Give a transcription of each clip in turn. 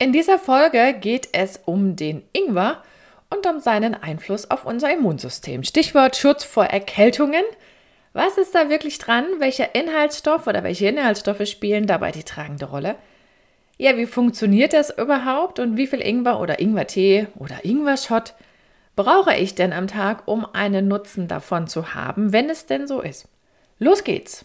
In dieser Folge geht es um den Ingwer und um seinen Einfluss auf unser Immunsystem. Stichwort Schutz vor Erkältungen. Was ist da wirklich dran? Welcher Inhaltsstoff oder welche Inhaltsstoffe spielen dabei die tragende Rolle? Ja, wie funktioniert das überhaupt und wie viel Ingwer oder Ingwertee oder Ingwer-Shot brauche ich denn am Tag, um einen Nutzen davon zu haben, wenn es denn so ist? Los geht's!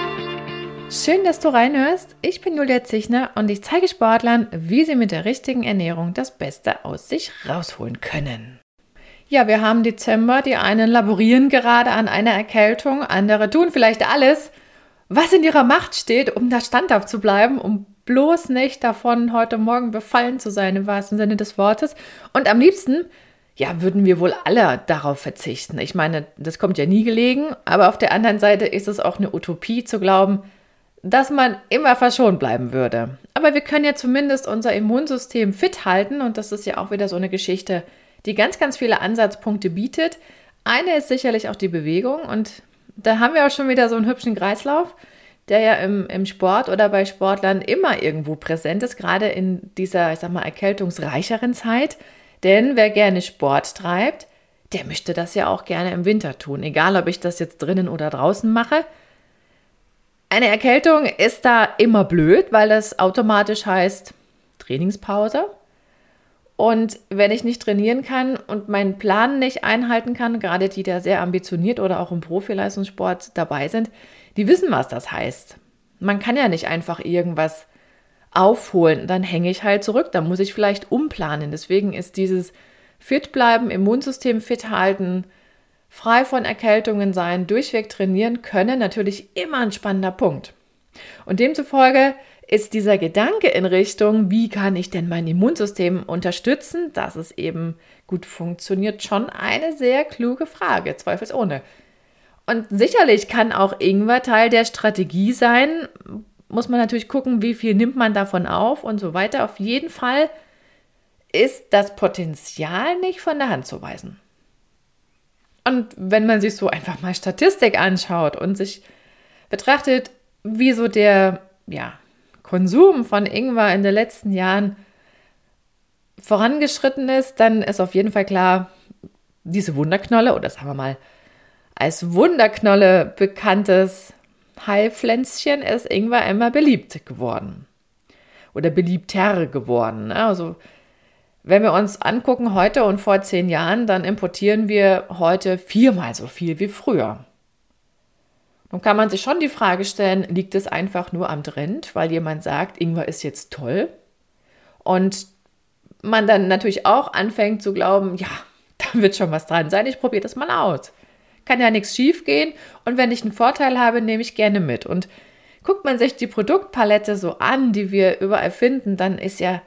Schön, dass du reinhörst. Ich bin Julia Zichner und ich zeige Sportlern, wie sie mit der richtigen Ernährung das Beste aus sich rausholen können. Ja, wir haben Dezember. Die einen laborieren gerade an einer Erkältung, andere tun vielleicht alles, was in ihrer Macht steht, um da standhaft zu bleiben, um bloß nicht davon heute Morgen befallen zu sein, im wahrsten Sinne des Wortes. Und am liebsten, ja, würden wir wohl alle darauf verzichten. Ich meine, das kommt ja nie gelegen, aber auf der anderen Seite ist es auch eine Utopie zu glauben, dass man immer verschont bleiben würde. Aber wir können ja zumindest unser Immunsystem fit halten und das ist ja auch wieder so eine Geschichte, die ganz, ganz viele Ansatzpunkte bietet. Eine ist sicherlich auch die Bewegung und da haben wir auch schon wieder so einen hübschen Kreislauf, der ja im, im Sport oder bei Sportlern immer irgendwo präsent ist, gerade in dieser, ich sag mal, erkältungsreicheren Zeit. Denn wer gerne Sport treibt, der möchte das ja auch gerne im Winter tun. Egal, ob ich das jetzt drinnen oder draußen mache. Eine Erkältung ist da immer blöd, weil das automatisch heißt Trainingspause. Und wenn ich nicht trainieren kann und meinen Plan nicht einhalten kann, gerade die, die sehr ambitioniert oder auch im Profileistungssport dabei sind, die wissen, was das heißt. Man kann ja nicht einfach irgendwas aufholen, dann hänge ich halt zurück, dann muss ich vielleicht umplanen. Deswegen ist dieses Fit bleiben, Immunsystem fit halten, frei von Erkältungen sein, durchweg trainieren können, natürlich immer ein spannender Punkt. Und demzufolge ist dieser Gedanke in Richtung, wie kann ich denn mein Immunsystem unterstützen, dass es eben gut funktioniert, schon eine sehr kluge Frage, zweifelsohne. Und sicherlich kann auch Ingwer Teil der Strategie sein. Muss man natürlich gucken, wie viel nimmt man davon auf und so weiter. Auf jeden Fall ist das Potenzial nicht von der Hand zu weisen. Und wenn man sich so einfach mal Statistik anschaut und sich betrachtet, wie so der ja, Konsum von Ingwer in den letzten Jahren vorangeschritten ist, dann ist auf jeden Fall klar, diese Wunderknolle, oder sagen wir mal, als Wunderknolle bekanntes Heilpflänzchen ist Ingwer immer beliebt geworden. Oder beliebter geworden. Ne? Also wenn wir uns angucken heute und vor zehn Jahren, dann importieren wir heute viermal so viel wie früher. Nun kann man sich schon die Frage stellen, liegt es einfach nur am Trend, weil jemand sagt, Ingwer ist jetzt toll? Und man dann natürlich auch anfängt zu glauben, ja, da wird schon was dran sein, ich probiere das mal aus. Kann ja nichts schief gehen und wenn ich einen Vorteil habe, nehme ich gerne mit. Und guckt man sich die Produktpalette so an, die wir überall finden, dann ist ja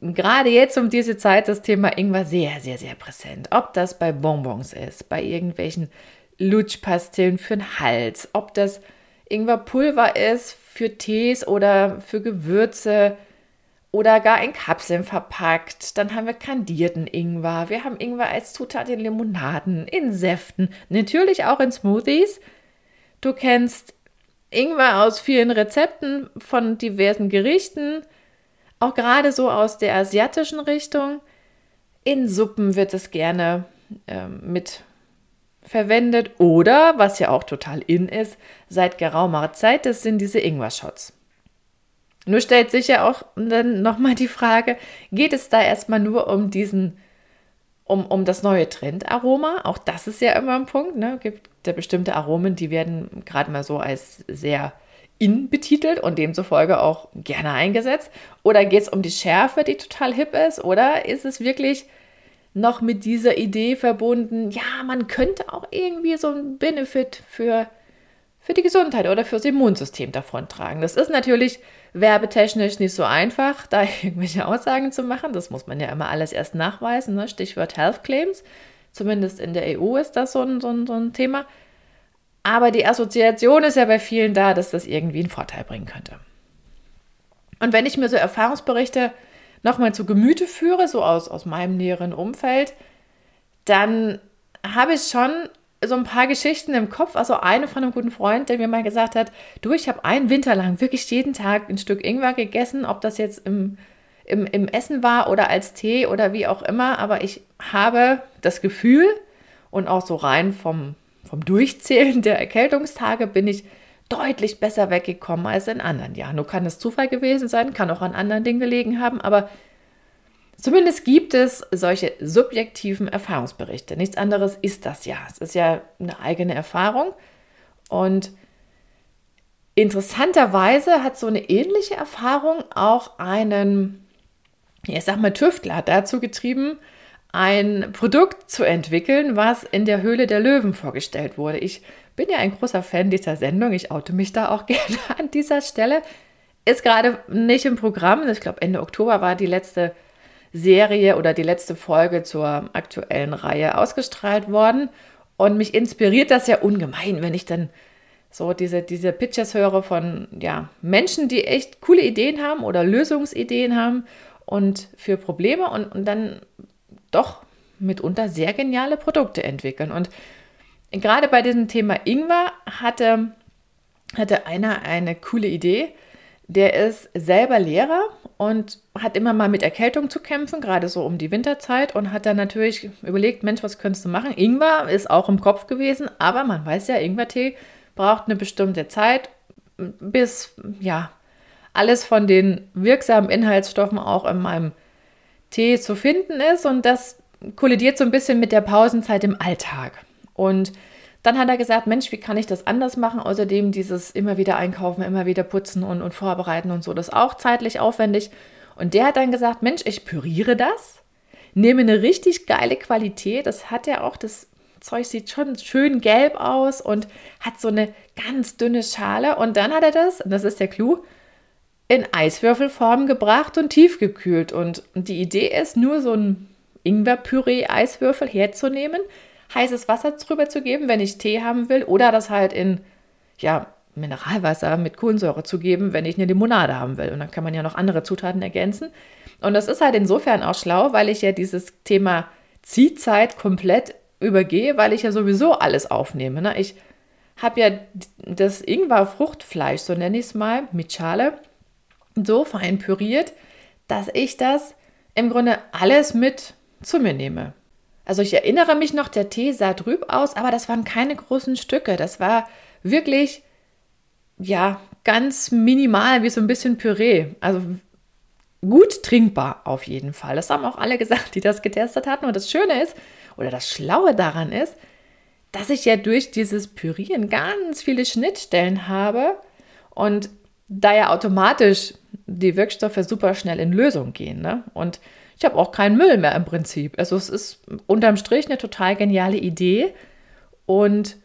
gerade jetzt um diese Zeit das Thema Ingwer sehr, sehr, sehr präsent. Ob das bei Bonbons ist, bei irgendwelchen Lutschpastillen für den Hals, ob das Ingwerpulver ist für Tees oder für Gewürze oder gar in Kapseln verpackt. Dann haben wir kandierten Ingwer. Wir haben Ingwer als Zutat in Limonaden, in Säften, natürlich auch in Smoothies. Du kennst Ingwer aus vielen Rezepten von diversen Gerichten auch gerade so aus der asiatischen Richtung. In Suppen wird es gerne äh, mit verwendet oder, was ja auch total in ist, seit geraumer Zeit, das sind diese Ingwer-Shots. Nur stellt sich ja auch dann nochmal die Frage, geht es da erstmal nur um diesen, um, um das neue Trendaroma? Auch das ist ja immer ein Punkt, ne? Gibt ja bestimmte Aromen, die werden gerade mal so als sehr in betitelt und demzufolge auch gerne eingesetzt? Oder geht es um die Schärfe, die total hip ist? Oder ist es wirklich noch mit dieser Idee verbunden, ja, man könnte auch irgendwie so einen Benefit für, für die Gesundheit oder fürs Immunsystem davon tragen? Das ist natürlich werbetechnisch nicht so einfach, da irgendwelche Aussagen zu machen. Das muss man ja immer alles erst nachweisen. Ne? Stichwort Health Claims. Zumindest in der EU ist das so ein, so, ein, so ein Thema. Aber die Assoziation ist ja bei vielen da, dass das irgendwie einen Vorteil bringen könnte. Und wenn ich mir so Erfahrungsberichte nochmal zu Gemüte führe, so aus, aus meinem näheren Umfeld, dann habe ich schon so ein paar Geschichten im Kopf. Also eine von einem guten Freund, der mir mal gesagt hat, du, ich habe einen Winter lang wirklich jeden Tag ein Stück Ingwer gegessen, ob das jetzt im, im, im Essen war oder als Tee oder wie auch immer. Aber ich habe das Gefühl und auch so rein vom, vom Durchzählen der Erkältungstage bin ich deutlich besser weggekommen als in anderen Jahren. Nur kann es Zufall gewesen sein, kann auch an anderen Dingen gelegen haben, aber Zumindest gibt es solche subjektiven Erfahrungsberichte. Nichts anderes ist das ja. Es ist ja eine eigene Erfahrung. Und interessanterweise hat so eine ähnliche Erfahrung auch einen, ich sag mal, Tüftler dazu getrieben, ein Produkt zu entwickeln, was in der Höhle der Löwen vorgestellt wurde. Ich bin ja ein großer Fan dieser Sendung. Ich oute mich da auch gerne an dieser Stelle. Ist gerade nicht im Programm. Ich glaube, Ende Oktober war die letzte Serie oder die letzte Folge zur aktuellen Reihe ausgestrahlt worden. Und mich inspiriert das ja ungemein, wenn ich dann so diese, diese Pitches höre von ja, Menschen, die echt coole Ideen haben oder Lösungsideen haben und für Probleme und, und dann doch mitunter sehr geniale Produkte entwickeln. Und gerade bei diesem Thema Ingwer hatte, hatte einer eine coole Idee. Der ist selber Lehrer und hat immer mal mit Erkältung zu kämpfen, gerade so um die Winterzeit und hat dann natürlich überlegt, Mensch, was könntest du machen? Ingwer ist auch im Kopf gewesen, aber man weiß ja, Ingwertee braucht eine bestimmte Zeit, bis ja alles von den wirksamen Inhaltsstoffen auch in meinem Tee zu finden ist und das kollidiert so ein bisschen mit der Pausenzeit im Alltag. Und dann hat er gesagt, Mensch, wie kann ich das anders machen? Außerdem dieses immer wieder einkaufen, immer wieder putzen und, und vorbereiten und so, das ist auch zeitlich aufwendig. Und der hat dann gesagt, Mensch, ich püriere das, nehme eine richtig geile Qualität, das hat er auch, das Zeug sieht schon schön gelb aus und hat so eine ganz dünne Schale. Und dann hat er das, und das ist der Clou, in Eiswürfelform gebracht und tiefgekühlt. Und die Idee ist, nur so ein Ingwerpüree-Eiswürfel herzunehmen, heißes Wasser drüber zu geben, wenn ich Tee haben will, oder das halt in ja, Mineralwasser mit Kohlensäure zu geben, wenn ich eine Limonade haben will. Und dann kann man ja noch andere Zutaten ergänzen. Und das ist halt insofern auch schlau, weil ich ja dieses Thema Ziehzeit komplett übergehe, weil ich ja sowieso alles aufnehme. Ne? Ich habe ja das Ingwer-Fruchtfleisch, so nenne ich es mal, mit Schale, so fein püriert, dass ich das im Grunde alles mit zu mir nehme. Also ich erinnere mich noch, der Tee sah trüb aus, aber das waren keine großen Stücke. Das war wirklich, ja, ganz minimal, wie so ein bisschen Püree. Also gut trinkbar auf jeden Fall. Das haben auch alle gesagt, die das getestet hatten. Und das Schöne ist, oder das Schlaue daran ist, dass ich ja durch dieses Pürieren ganz viele Schnittstellen habe und da ja automatisch die Wirkstoffe super schnell in Lösung gehen. Ne? Und ich habe auch keinen Müll mehr im Prinzip. Also es ist unterm Strich eine total geniale Idee und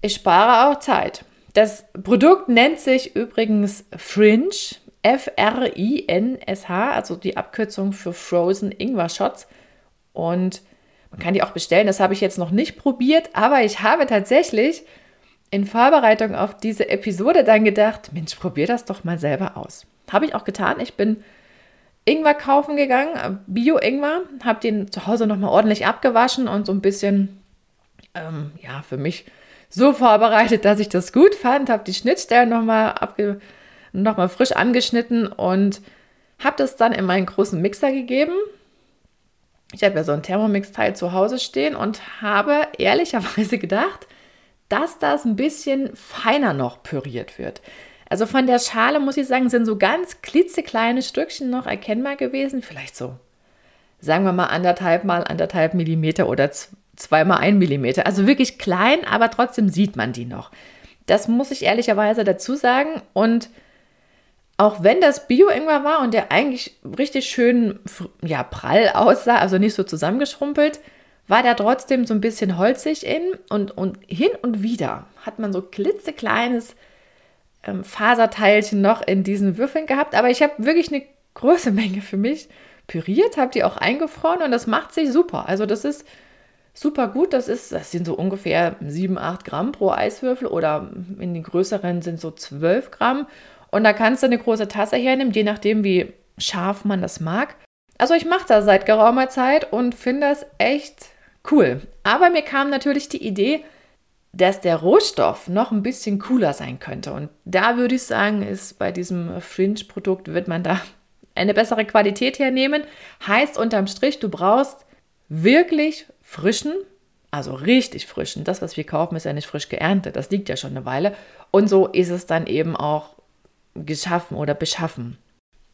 ich spare auch Zeit. Das Produkt nennt sich übrigens Fringe, F-R-I-N-S-H, also die Abkürzung für Frozen Ingwer Shots. Und man kann die auch bestellen, das habe ich jetzt noch nicht probiert, aber ich habe tatsächlich in Vorbereitung auf diese Episode dann gedacht, Mensch, probier das doch mal selber aus. Habe ich auch getan. Ich bin Ingwer kaufen gegangen, Bio-Ingwer, habe den zu Hause nochmal ordentlich abgewaschen und so ein bisschen, ähm, ja, für mich so vorbereitet, dass ich das gut fand, habe die Schnittstellen nochmal noch frisch angeschnitten und habe das dann in meinen großen Mixer gegeben. Ich habe ja so ein Thermomix-Teil zu Hause stehen und habe ehrlicherweise gedacht, dass das ein bisschen feiner noch püriert wird. Also von der Schale muss ich sagen, sind so ganz klitzekleine Stückchen noch erkennbar gewesen. Vielleicht so, sagen wir mal anderthalb mal anderthalb Millimeter oder zweimal ein Millimeter. Also wirklich klein, aber trotzdem sieht man die noch. Das muss ich ehrlicherweise dazu sagen. Und auch wenn das Bio-Ingwer war und der eigentlich richtig schön ja, prall aussah, also nicht so zusammengeschrumpelt, war der trotzdem so ein bisschen holzig in und, und hin und wieder hat man so klitzekleines ähm, Faserteilchen noch in diesen Würfeln gehabt, aber ich habe wirklich eine große Menge für mich püriert, habe die auch eingefroren und das macht sich super. Also das ist super gut. Das ist, das sind so ungefähr 7, 8 Gramm pro Eiswürfel oder in den größeren sind so 12 Gramm. Und da kannst du eine große Tasse hernehmen, je nachdem, wie scharf man das mag. Also ich mache das seit geraumer Zeit und finde das echt cool. Aber mir kam natürlich die Idee, dass der Rohstoff noch ein bisschen cooler sein könnte. Und da würde ich sagen, ist bei diesem Fringe-Produkt wird man da eine bessere Qualität hernehmen. Heißt unterm Strich, du brauchst wirklich frischen, also richtig frischen. Das, was wir kaufen, ist ja nicht frisch geerntet. Das liegt ja schon eine Weile. Und so ist es dann eben auch geschaffen oder beschaffen.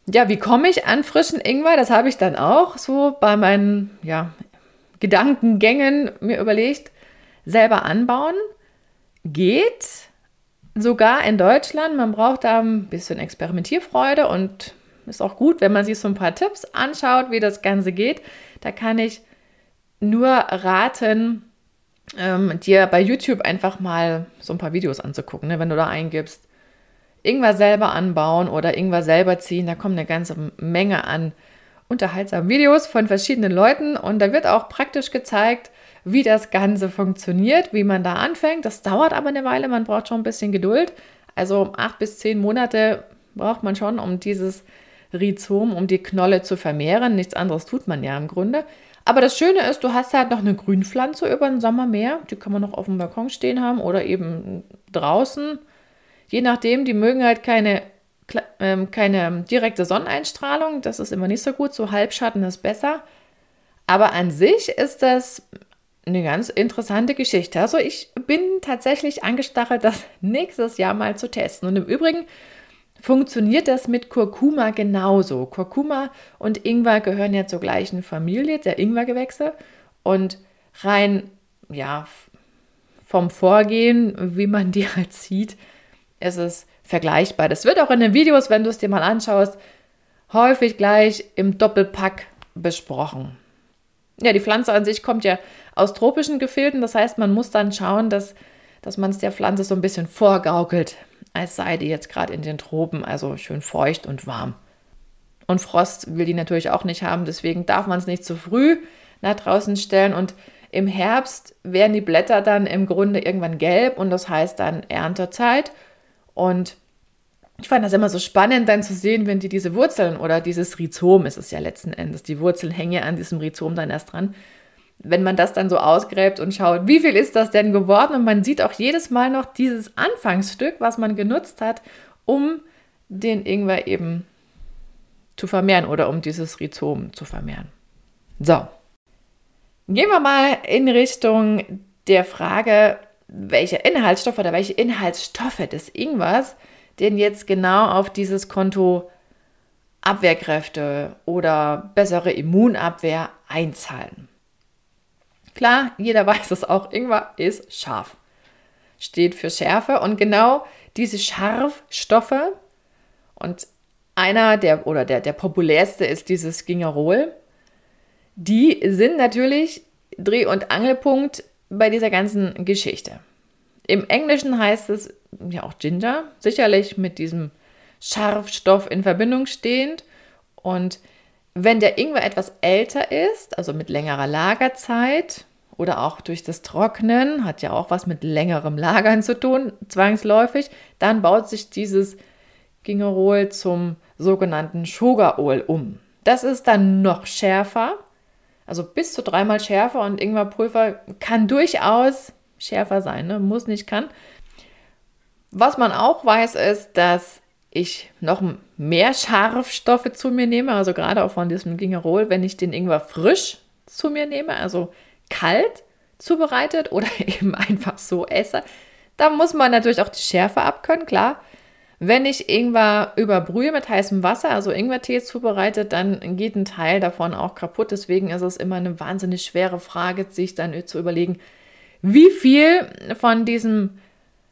Ja, wie komme ich an frischen Ingwer? Das habe ich dann auch so bei meinen ja, Gedankengängen mir überlegt. Selber anbauen geht sogar in Deutschland. Man braucht da ein bisschen Experimentierfreude und ist auch gut, wenn man sich so ein paar Tipps anschaut, wie das Ganze geht. Da kann ich nur raten, ähm, dir bei YouTube einfach mal so ein paar Videos anzugucken, ne? wenn du da eingibst. Ingwer selber anbauen oder Ingwer selber ziehen, da kommt eine ganze Menge an unterhaltsamen Videos von verschiedenen Leuten und da wird auch praktisch gezeigt, wie das Ganze funktioniert, wie man da anfängt. Das dauert aber eine Weile, man braucht schon ein bisschen Geduld. Also acht bis zehn Monate braucht man schon, um dieses Rhizom, um die Knolle zu vermehren. Nichts anderes tut man ja im Grunde. Aber das Schöne ist, du hast halt noch eine Grünpflanze über den Sommer mehr. Die kann man noch auf dem Balkon stehen haben oder eben draußen. Je nachdem, die mögen halt keine, ähm, keine direkte Sonneneinstrahlung. Das ist immer nicht so gut. So Halbschatten ist besser. Aber an sich ist das eine ganz interessante Geschichte. Also ich bin tatsächlich angestachelt, das nächstes Jahr mal zu testen. Und im Übrigen funktioniert das mit Kurkuma genauso. Kurkuma und Ingwer gehören ja zur gleichen Familie, der Ingwergewächse. Und rein, ja, vom Vorgehen, wie man die halt sieht, ist es vergleichbar. Das wird auch in den Videos, wenn du es dir mal anschaust, häufig gleich im Doppelpack besprochen. Ja, die Pflanze an sich kommt ja aus tropischen Gefilden. Das heißt, man muss dann schauen, dass, dass man es der Pflanze so ein bisschen vorgaukelt als sei die jetzt gerade in den Tropen, also schön feucht und warm. Und Frost will die natürlich auch nicht haben, deswegen darf man es nicht zu früh nach draußen stellen. Und im Herbst werden die Blätter dann im Grunde irgendwann gelb und das heißt dann Erntezeit. Und ich fand das immer so spannend, dann zu sehen, wenn die diese Wurzeln oder dieses Rhizom, ist es ja letzten Endes, die Wurzeln hängen ja an diesem Rhizom dann erst dran, wenn man das dann so ausgräbt und schaut, wie viel ist das denn geworden? Und man sieht auch jedes Mal noch dieses Anfangsstück, was man genutzt hat, um den Ingwer eben zu vermehren oder um dieses Rhizom zu vermehren. So, gehen wir mal in Richtung der Frage, welche Inhaltsstoffe oder welche Inhaltsstoffe des Ingwers denn jetzt genau auf dieses Konto Abwehrkräfte oder bessere Immunabwehr einzahlen. Klar, jeder weiß es auch, Ingwer ist scharf. Steht für Schärfe und genau diese Scharfstoffe und einer der oder der, der populärste ist dieses Gingerol. Die sind natürlich Dreh- und Angelpunkt bei dieser ganzen Geschichte. Im Englischen heißt es ja auch Ginger, sicherlich mit diesem Scharfstoff in Verbindung stehend. Und wenn der Ingwer etwas älter ist, also mit längerer Lagerzeit oder auch durch das Trocknen, hat ja auch was mit längerem Lagern zu tun, zwangsläufig, dann baut sich dieses Gingerol zum sogenannten Sugarol um. Das ist dann noch schärfer, also bis zu dreimal schärfer und Ingwerpulver kann durchaus schärfer sein, ne? muss nicht, kann. Was man auch weiß, ist, dass ich noch mehr Scharfstoffe zu mir nehme, also gerade auch von diesem Gingerol, wenn ich den Ingwer frisch zu mir nehme, also kalt zubereitet oder eben einfach so esse, da muss man natürlich auch die Schärfe abkönnen, klar. Wenn ich Ingwer überbrühe mit heißem Wasser, also Ingwertee zubereitet, dann geht ein Teil davon auch kaputt. Deswegen ist es immer eine wahnsinnig schwere Frage, sich dann zu überlegen, wie viel von diesem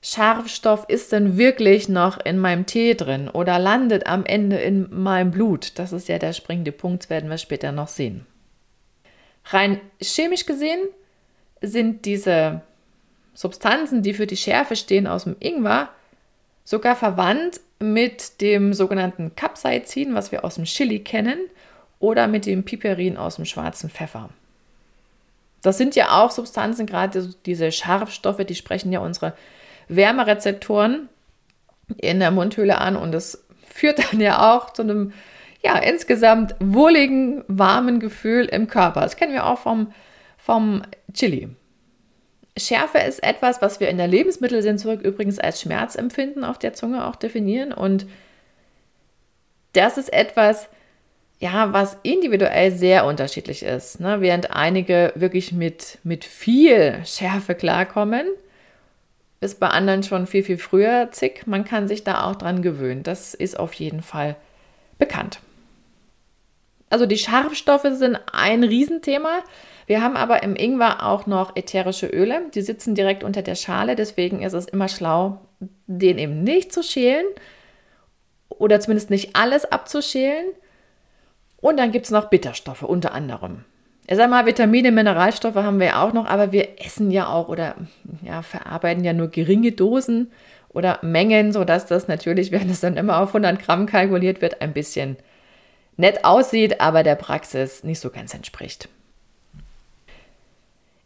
Scharfstoff ist denn wirklich noch in meinem Tee drin oder landet am Ende in meinem Blut? Das ist ja der springende Punkt, werden wir später noch sehen. Rein chemisch gesehen sind diese Substanzen, die für die Schärfe stehen aus dem Ingwer, sogar verwandt mit dem sogenannten Capsaicin, was wir aus dem Chili kennen, oder mit dem Piperin aus dem schwarzen Pfeffer. Das sind ja auch Substanzen, gerade diese Scharfstoffe, die sprechen ja unsere Wärmerezeptoren in der Mundhöhle an und das führt dann ja auch zu einem ja, insgesamt wohligen, warmen Gefühl im Körper. Das kennen wir auch vom, vom Chili. Schärfe ist etwas, was wir in der Lebensmittelsensor übrigens als Schmerzempfinden auf der Zunge auch definieren. Und das ist etwas, ja, was individuell sehr unterschiedlich ist. Ne? Während einige wirklich mit, mit viel Schärfe klarkommen, ist bei anderen schon viel, viel früher zick. Man kann sich da auch dran gewöhnen. Das ist auf jeden Fall bekannt. Also die Scharfstoffe sind ein Riesenthema. Wir haben aber im Ingwer auch noch ätherische Öle. Die sitzen direkt unter der Schale. Deswegen ist es immer schlau, den eben nicht zu schälen oder zumindest nicht alles abzuschälen. Und dann gibt es noch Bitterstoffe unter anderem. Ich sag mal, Vitamine, Mineralstoffe haben wir ja auch noch, aber wir essen ja auch oder ja, verarbeiten ja nur geringe Dosen oder Mengen, sodass das natürlich, wenn es dann immer auf 100 Gramm kalkuliert wird, ein bisschen nett aussieht, aber der Praxis nicht so ganz entspricht.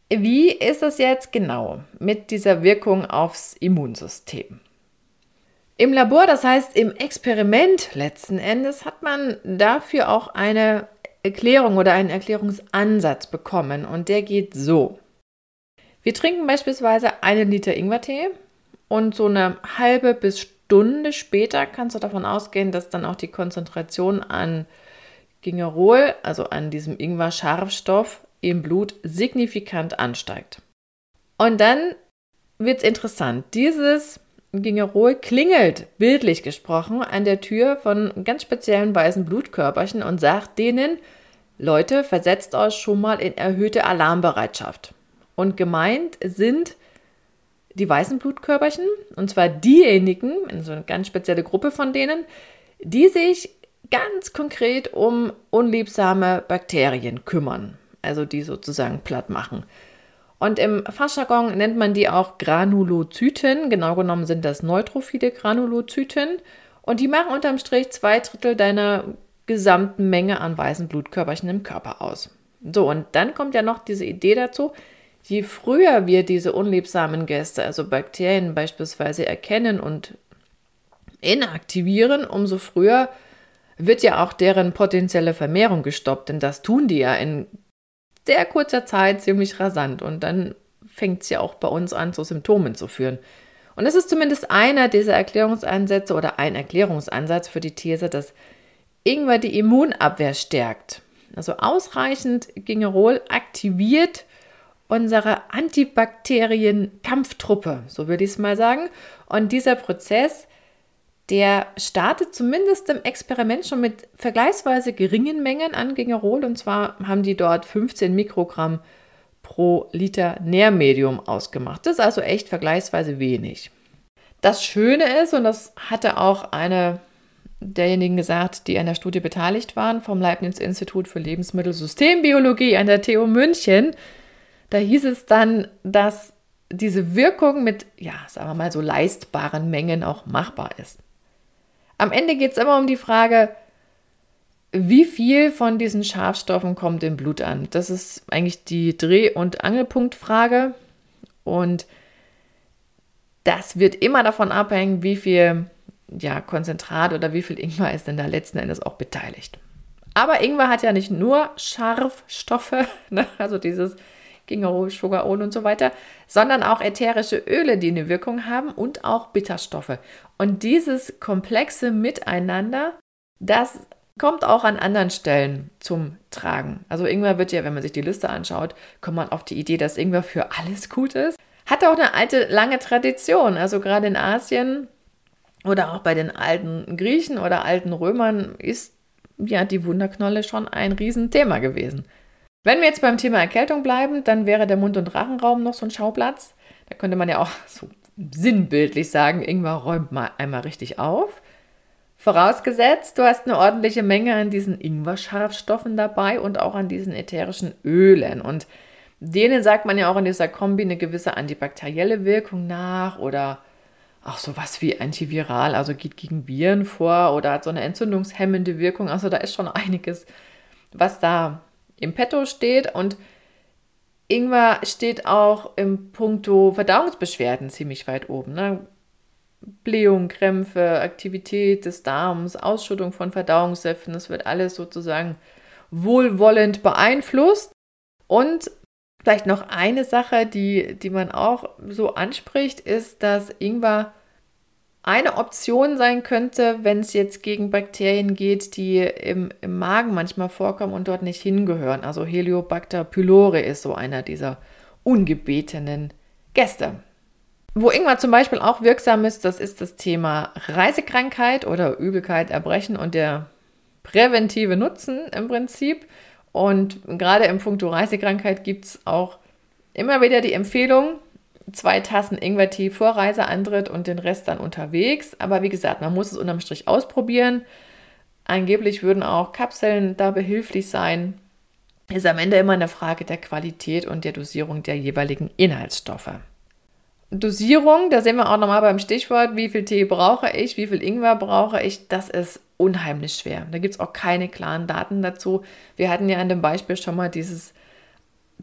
Wie ist es jetzt genau mit dieser Wirkung aufs Immunsystem? Im Labor, das heißt im Experiment letzten Endes, hat man dafür auch eine Erklärung oder einen Erklärungsansatz bekommen und der geht so. Wir trinken beispielsweise einen Liter Ingwertee und so eine halbe bis Stunde später kannst du davon ausgehen, dass dann auch die Konzentration an Gingerol, also an diesem Ingwer-Scharfstoff, im Blut signifikant ansteigt. Und dann wird es interessant. Dieses Gingerol klingelt, bildlich gesprochen, an der Tür von ganz speziellen weißen Blutkörperchen und sagt denen, Leute, versetzt euch schon mal in erhöhte Alarmbereitschaft. Und gemeint sind die weißen Blutkörperchen, und zwar diejenigen, also eine ganz spezielle Gruppe von denen, die sich ganz konkret um unliebsame Bakterien kümmern, also die sozusagen platt machen. Und im Fachjargon nennt man die auch Granulozyten. Genau genommen sind das neutrophile Granulozyten. Und die machen unterm Strich zwei Drittel deiner gesamten Menge an weißen Blutkörperchen im Körper aus. So, und dann kommt ja noch diese Idee dazu, je früher wir diese unliebsamen Gäste, also Bakterien beispielsweise, erkennen und inaktivieren, umso früher wird ja auch deren potenzielle Vermehrung gestoppt, denn das tun die ja in sehr kurzer Zeit ziemlich rasant und dann fängt es ja auch bei uns an, zu Symptomen zu führen. Und das ist zumindest einer dieser Erklärungsansätze oder ein Erklärungsansatz für die These, dass Ingwer die Immunabwehr stärkt. Also ausreichend Gingerol aktiviert unsere Antibakterien-Kampftruppe, so würde ich es mal sagen. Und dieser Prozess der startet zumindest im Experiment schon mit vergleichsweise geringen Mengen an Gingerol. Und zwar haben die dort 15 Mikrogramm pro Liter Nährmedium ausgemacht. Das ist also echt vergleichsweise wenig. Das Schöne ist, und das hatte auch eine derjenigen gesagt, die an der Studie beteiligt waren, vom Leibniz-Institut für Lebensmittelsystembiologie an der TU München, da hieß es dann, dass diese Wirkung mit, ja, sagen wir mal so leistbaren Mengen auch machbar ist. Am Ende geht es immer um die Frage, wie viel von diesen Schafstoffen kommt im Blut an? Das ist eigentlich die Dreh- und Angelpunktfrage. Und das wird immer davon abhängen, wie viel ja, Konzentrat oder wie viel Ingwer ist denn da letzten Endes auch beteiligt. Aber Ingwer hat ja nicht nur Scharfstoffe, ne? also dieses Gingerol, Sugarol und so weiter, sondern auch ätherische Öle, die eine Wirkung haben und auch Bitterstoffe. Und dieses komplexe Miteinander, das kommt auch an anderen Stellen zum Tragen. Also Ingwer wird ja, wenn man sich die Liste anschaut, kommt man auf die Idee, dass Ingwer für alles gut ist. Hat auch eine alte, lange Tradition. Also gerade in Asien oder auch bei den alten Griechen oder alten Römern ist ja die Wunderknolle schon ein Riesenthema gewesen. Wenn wir jetzt beim Thema Erkältung bleiben, dann wäre der Mund- und Rachenraum noch so ein Schauplatz. Da könnte man ja auch so sinnbildlich sagen, Ingwer räumt mal einmal richtig auf. Vorausgesetzt, du hast eine ordentliche Menge an diesen Ingwer-Scharfstoffen dabei und auch an diesen ätherischen Ölen. Und denen sagt man ja auch in dieser Kombi eine gewisse antibakterielle Wirkung nach oder auch sowas wie antiviral, also geht gegen Viren vor oder hat so eine entzündungshemmende Wirkung. Also da ist schon einiges, was da im Petto steht. Und Ingwer steht auch im Punkto Verdauungsbeschwerden ziemlich weit oben. Ne? Blähung, Krämpfe, Aktivität des Darms, Ausschüttung von Verdauungssäften, das wird alles sozusagen wohlwollend beeinflusst. Und vielleicht noch eine Sache, die, die man auch so anspricht, ist, dass Ingwer eine Option sein könnte, wenn es jetzt gegen Bakterien geht, die im, im Magen manchmal vorkommen und dort nicht hingehören. Also Heliobacter pylori ist so einer dieser ungebetenen Gäste. Wo Ingwer zum Beispiel auch wirksam ist, das ist das Thema Reisekrankheit oder Übelkeit, Erbrechen und der präventive Nutzen im Prinzip. Und gerade im Punkto Reisekrankheit gibt es auch immer wieder die Empfehlung, zwei Tassen Ingwertee vor Reiseantritt und den Rest dann unterwegs. Aber wie gesagt, man muss es unterm Strich ausprobieren. Angeblich würden auch Kapseln da behilflich sein. Ist am Ende immer eine Frage der Qualität und der Dosierung der jeweiligen Inhaltsstoffe. Dosierung, da sehen wir auch nochmal beim Stichwort, wie viel Tee brauche ich, wie viel Ingwer brauche ich, das ist unheimlich schwer. Da gibt es auch keine klaren Daten dazu. Wir hatten ja an dem Beispiel schon mal dieses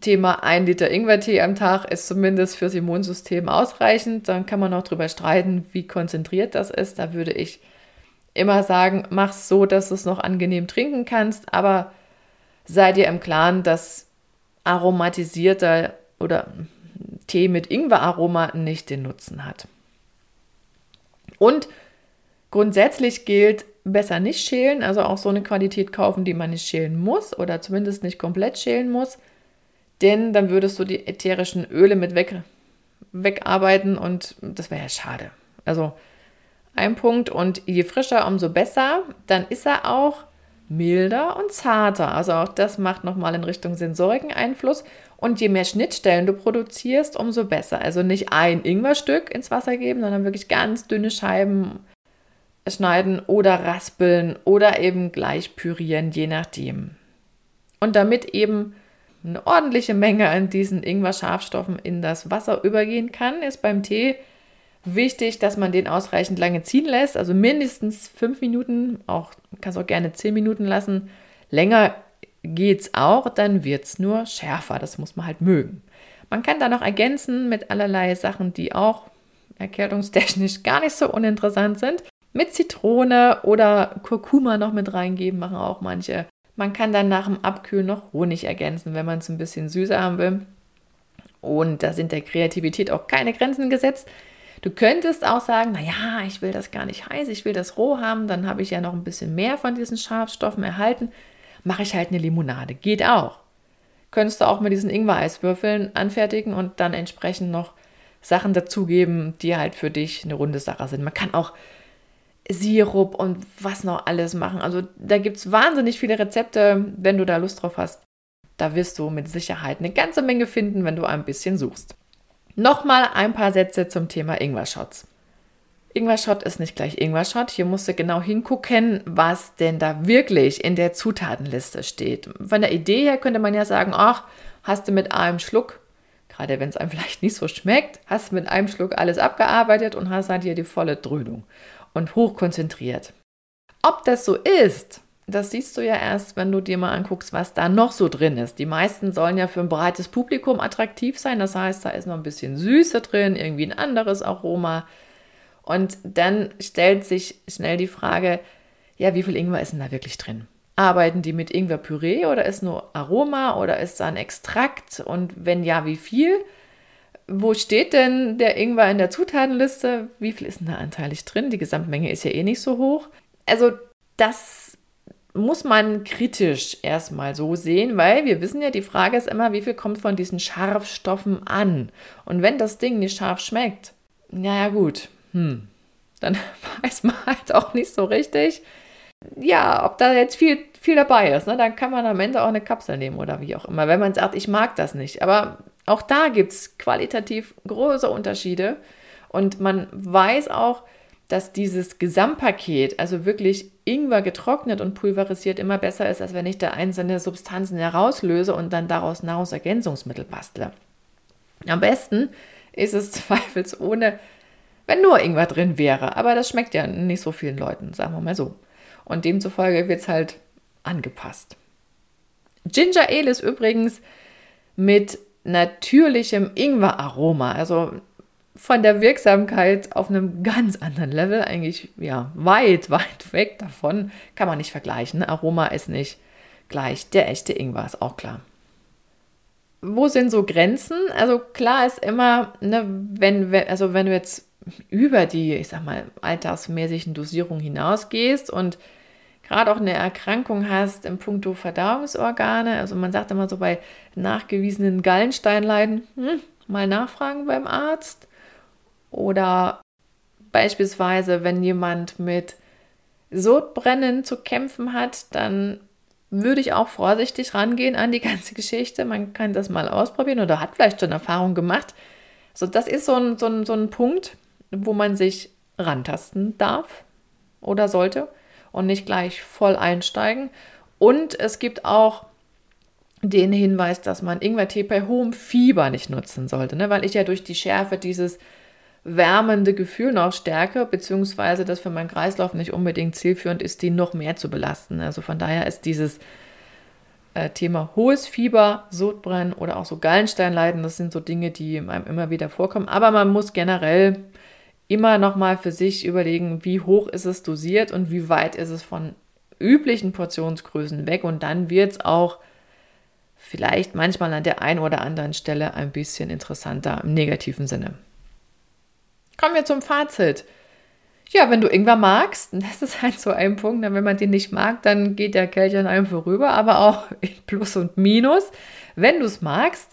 Thema, ein Liter Ingwertee am Tag ist zumindest fürs Immunsystem ausreichend. Dann kann man noch darüber streiten, wie konzentriert das ist. Da würde ich immer sagen, mach es so, dass du es noch angenehm trinken kannst, aber sei dir im Klaren, dass aromatisierter oder Tee mit Ingweraroma nicht den Nutzen hat. Und grundsätzlich gilt, besser nicht schälen, also auch so eine Qualität kaufen, die man nicht schälen muss oder zumindest nicht komplett schälen muss denn dann würdest du die ätherischen Öle mit weg, wegarbeiten und das wäre ja schade. Also ein Punkt und je frischer, umso besser. Dann ist er auch milder und zarter. Also auch das macht nochmal in Richtung Sensoriken Einfluss. Und je mehr Schnittstellen du produzierst, umso besser. Also nicht ein Ingwerstück ins Wasser geben, sondern wirklich ganz dünne Scheiben schneiden oder raspeln oder eben gleich pürieren, je nachdem. Und damit eben eine ordentliche Menge an diesen Ingwer-Schafstoffen in das Wasser übergehen kann, ist beim Tee wichtig, dass man den ausreichend lange ziehen lässt, also mindestens fünf Minuten, auch kannst auch gerne zehn Minuten lassen. Länger geht es auch, dann wird es nur schärfer. Das muss man halt mögen. Man kann da noch ergänzen mit allerlei Sachen, die auch erkältungstechnisch gar nicht so uninteressant sind. Mit Zitrone oder Kurkuma noch mit reingeben, machen auch manche. Man kann dann nach dem Abkühlen noch Honig ergänzen, wenn man es ein bisschen süßer haben will. Und da sind der Kreativität auch keine Grenzen gesetzt. Du könntest auch sagen, naja, ich will das gar nicht heiß, ich will das roh haben, dann habe ich ja noch ein bisschen mehr von diesen Schafstoffen erhalten. Mache ich halt eine Limonade. Geht auch. Könntest du auch mit diesen Ingwer-Eiswürfeln anfertigen und dann entsprechend noch Sachen dazugeben, die halt für dich eine runde Sache sind. Man kann auch Sirup und was noch alles machen. Also da gibt es wahnsinnig viele Rezepte, wenn du da Lust drauf hast. Da wirst du mit Sicherheit eine ganze Menge finden, wenn du ein bisschen suchst. Nochmal ein paar Sätze zum Thema Ingwer-Shots. Ingwer-Shot ist nicht gleich Ingwer-Shot. Hier musst du genau hingucken, was denn da wirklich in der Zutatenliste steht. Von der Idee her könnte man ja sagen, ach, hast du mit einem Schluck, gerade wenn es einem vielleicht nicht so schmeckt, hast du mit einem Schluck alles abgearbeitet und hast halt hier die volle Dröhnung und hochkonzentriert. Ob das so ist, das siehst du ja erst, wenn du dir mal anguckst, was da noch so drin ist. Die meisten sollen ja für ein breites Publikum attraktiv sein. Das heißt, da ist noch ein bisschen Süße drin, irgendwie ein anderes Aroma. Und dann stellt sich schnell die Frage, ja, wie viel Ingwer ist denn da wirklich drin? Arbeiten die mit Ingwerpüree oder ist nur Aroma oder ist da ein Extrakt? Und wenn ja, wie viel? Wo steht denn der Ingwer in der Zutatenliste? Wie viel ist denn da anteilig drin? Die Gesamtmenge ist ja eh nicht so hoch. Also das muss man kritisch erstmal so sehen, weil wir wissen ja, die Frage ist immer, wie viel kommt von diesen Scharfstoffen an? Und wenn das Ding nicht scharf schmeckt, naja gut, hm, dann weiß man halt auch nicht so richtig, ja, ob da jetzt viel, viel dabei ist. Ne? Dann kann man am Ende auch eine Kapsel nehmen oder wie auch immer, wenn man sagt, ich mag das nicht. Aber auch da gibt es qualitativ große Unterschiede und man weiß auch, dass dieses Gesamtpaket, also wirklich Ingwer getrocknet und pulverisiert, immer besser ist, als wenn ich da einzelne Substanzen herauslöse und dann daraus Nahrungsergänzungsmittel bastle. Am besten ist es zweifelsohne wenn nur Ingwer drin wäre. Aber das schmeckt ja nicht so vielen Leuten, sagen wir mal so. Und demzufolge wird es halt angepasst. Ginger Ale ist übrigens mit natürlichem Ingwer-Aroma, also von der Wirksamkeit auf einem ganz anderen Level, eigentlich ja weit, weit weg davon, kann man nicht vergleichen. Aroma ist nicht gleich der echte Ingwer, ist auch klar. Wo sind so Grenzen? Also klar ist immer, ne, wenn, also wenn du jetzt über die, ich sag mal, alltagsmäßigen Dosierungen hinausgehst und gerade auch eine Erkrankung hast im Punkto Verdauungsorgane, also man sagt immer so bei nachgewiesenen Gallensteinleiden, hm, mal nachfragen beim Arzt. Oder beispielsweise, wenn jemand mit Sodbrennen zu kämpfen hat, dann würde ich auch vorsichtig rangehen an die ganze Geschichte. Man kann das mal ausprobieren oder hat vielleicht schon Erfahrung gemacht. So, das ist so ein, so ein, so ein Punkt, wo man sich rantasten darf oder sollte und nicht gleich voll einsteigen. Und es gibt auch den Hinweis, dass man Ingwertee bei hohem Fieber nicht nutzen sollte, ne? weil ich ja durch die Schärfe dieses wärmende Gefühl noch stärke, beziehungsweise das für meinen Kreislauf nicht unbedingt zielführend ist, die noch mehr zu belasten. Also von daher ist dieses äh, Thema hohes Fieber, Sodbrennen oder auch so Gallensteinleiden, das sind so Dinge, die einem immer wieder vorkommen. Aber man muss generell immer noch mal für sich überlegen, wie hoch ist es dosiert und wie weit ist es von üblichen Portionsgrößen weg und dann wird es auch vielleicht manchmal an der einen oder anderen Stelle ein bisschen interessanter im negativen Sinne. Kommen wir zum Fazit. Ja, wenn du Ingwer magst, das ist halt so ein Punkt, wenn man den nicht mag, dann geht der Kelch an einem vorüber, aber auch in Plus und Minus. Wenn du es magst,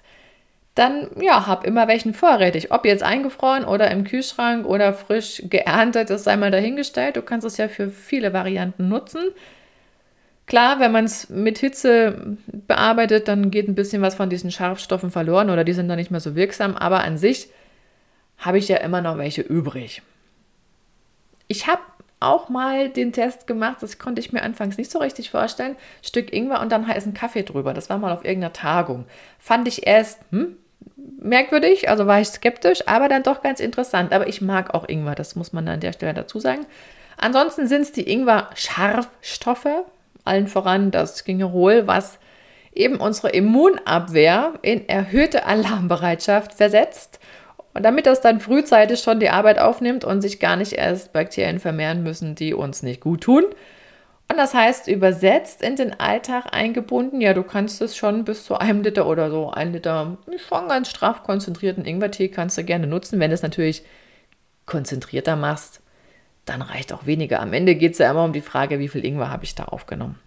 dann ja, hab immer welchen vorrätig. Ob jetzt eingefroren oder im Kühlschrank oder frisch geerntet, das sei mal dahingestellt. Du kannst es ja für viele Varianten nutzen. Klar, wenn man es mit Hitze bearbeitet, dann geht ein bisschen was von diesen Scharfstoffen verloren oder die sind dann nicht mehr so wirksam, aber an sich habe ich ja immer noch welche übrig. Ich habe auch mal den Test gemacht, das konnte ich mir anfangs nicht so richtig vorstellen. Stück Ingwer und dann heißen Kaffee drüber. Das war mal auf irgendeiner Tagung. Fand ich erst hm, merkwürdig, also war ich skeptisch, aber dann doch ganz interessant. Aber ich mag auch Ingwer, das muss man an der Stelle dazu sagen. Ansonsten sind es die Ingwer-Scharfstoffe, allen voran das Gingerol, was eben unsere Immunabwehr in erhöhte Alarmbereitschaft versetzt und damit das dann frühzeitig schon die Arbeit aufnimmt und sich gar nicht erst Bakterien vermehren müssen, die uns nicht gut tun. Und das heißt, übersetzt in den Alltag eingebunden, ja, du kannst es schon bis zu einem Liter oder so, ein Liter schon ganz straff konzentrierten Ingwertee kannst du gerne nutzen. Wenn du es natürlich konzentrierter machst, dann reicht auch weniger. Am Ende geht es ja immer um die Frage, wie viel Ingwer habe ich da aufgenommen.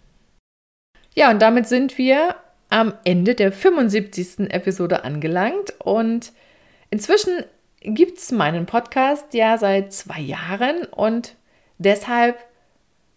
Ja, und damit sind wir am Ende der 75. Episode angelangt und Inzwischen gibt es meinen Podcast ja seit zwei Jahren und deshalb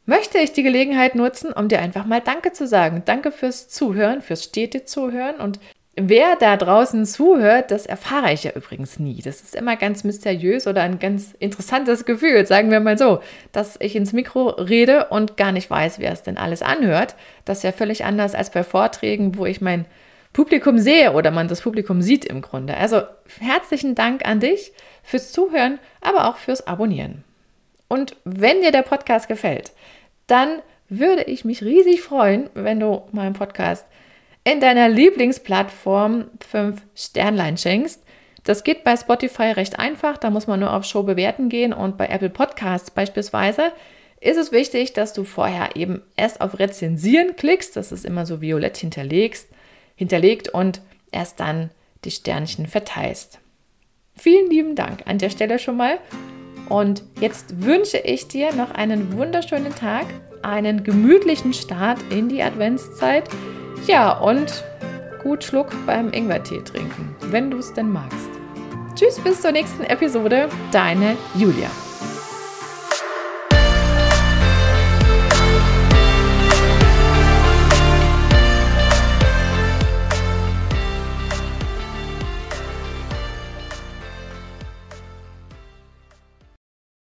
möchte ich die Gelegenheit nutzen, um dir einfach mal Danke zu sagen. Danke fürs Zuhören, fürs stete Zuhören und Wer da draußen zuhört, das erfahre ich ja übrigens nie. Das ist immer ganz mysteriös oder ein ganz interessantes Gefühl, sagen wir mal so, dass ich ins Mikro rede und gar nicht weiß, wer es denn alles anhört. Das ist ja völlig anders als bei Vorträgen, wo ich mein Publikum sehe oder man das Publikum sieht im Grunde. Also herzlichen Dank an dich fürs Zuhören, aber auch fürs Abonnieren. Und wenn dir der Podcast gefällt, dann würde ich mich riesig freuen, wenn du meinem Podcast in deiner Lieblingsplattform fünf Sternlein schenkst. Das geht bei Spotify recht einfach, da muss man nur auf Show bewerten gehen und bei Apple Podcasts beispielsweise ist es wichtig, dass du vorher eben erst auf Rezensieren klickst, das ist immer so violett hinterlegst hinterlegt und erst dann die Sternchen verteilst. Vielen lieben Dank an der Stelle schon mal. Und jetzt wünsche ich dir noch einen wunderschönen Tag, einen gemütlichen Start in die Adventszeit. Ja, und gut Schluck beim Ingwertee trinken, wenn du es denn magst. Tschüss, bis zur nächsten Episode. Deine Julia.